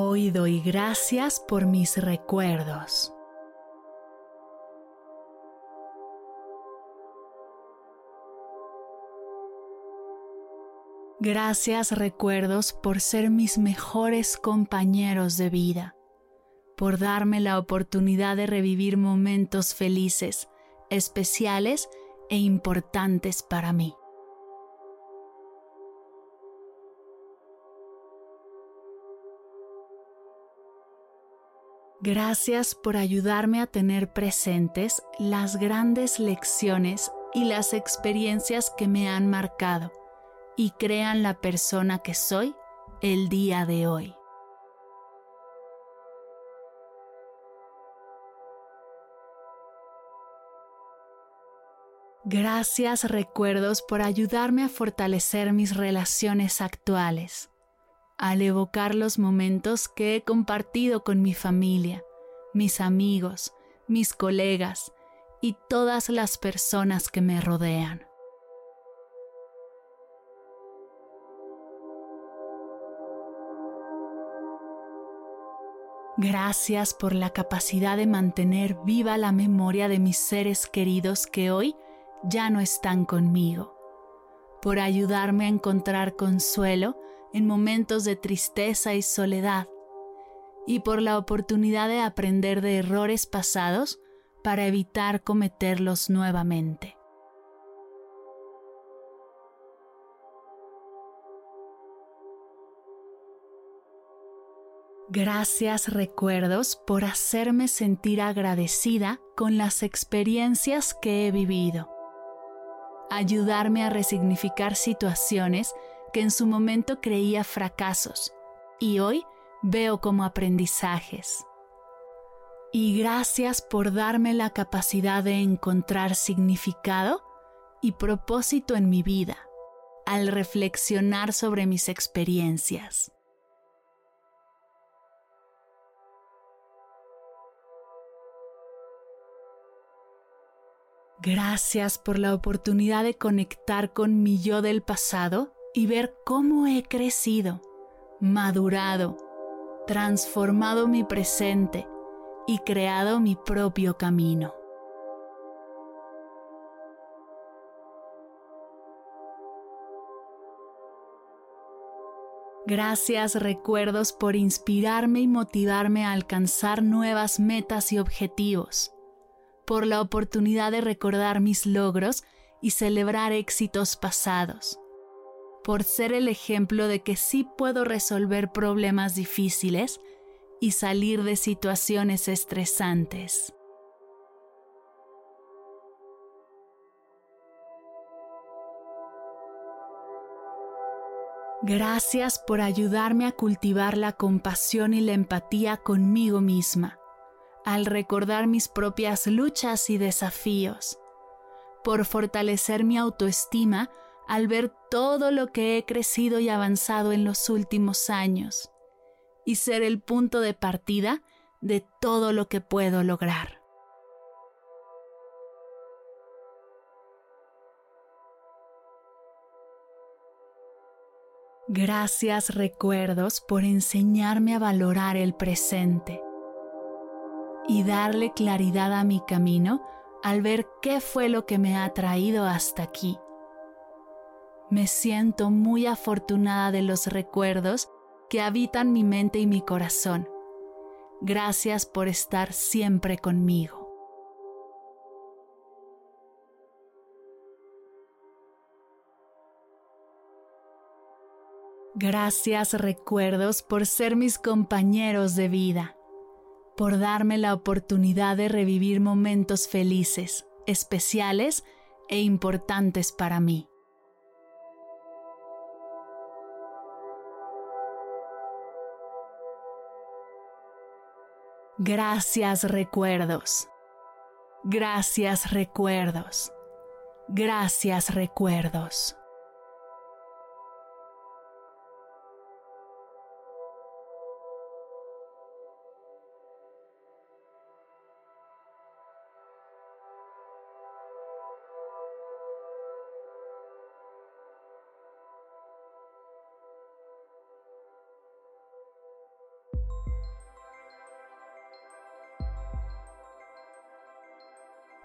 Hoy doy gracias por mis recuerdos. Gracias recuerdos por ser mis mejores compañeros de vida, por darme la oportunidad de revivir momentos felices, especiales e importantes para mí. Gracias por ayudarme a tener presentes las grandes lecciones y las experiencias que me han marcado y crean la persona que soy el día de hoy. Gracias recuerdos por ayudarme a fortalecer mis relaciones actuales al evocar los momentos que he compartido con mi familia, mis amigos, mis colegas y todas las personas que me rodean. Gracias por la capacidad de mantener viva la memoria de mis seres queridos que hoy ya no están conmigo, por ayudarme a encontrar consuelo en momentos de tristeza y soledad, y por la oportunidad de aprender de errores pasados para evitar cometerlos nuevamente. Gracias recuerdos por hacerme sentir agradecida con las experiencias que he vivido. Ayudarme a resignificar situaciones que en su momento creía fracasos y hoy veo como aprendizajes. Y gracias por darme la capacidad de encontrar significado y propósito en mi vida al reflexionar sobre mis experiencias. Gracias por la oportunidad de conectar con mi yo del pasado y ver cómo he crecido, madurado, transformado mi presente y creado mi propio camino. Gracias recuerdos por inspirarme y motivarme a alcanzar nuevas metas y objetivos, por la oportunidad de recordar mis logros y celebrar éxitos pasados por ser el ejemplo de que sí puedo resolver problemas difíciles y salir de situaciones estresantes. Gracias por ayudarme a cultivar la compasión y la empatía conmigo misma, al recordar mis propias luchas y desafíos, por fortalecer mi autoestima al ver todo lo que he crecido y avanzado en los últimos años y ser el punto de partida de todo lo que puedo lograr. Gracias recuerdos por enseñarme a valorar el presente y darle claridad a mi camino al ver qué fue lo que me ha traído hasta aquí me siento muy afortunada de los recuerdos que habitan mi mente y mi corazón. Gracias por estar siempre conmigo. Gracias recuerdos por ser mis compañeros de vida, por darme la oportunidad de revivir momentos felices, especiales e importantes para mí. Gracias recuerdos. Gracias recuerdos. Gracias recuerdos.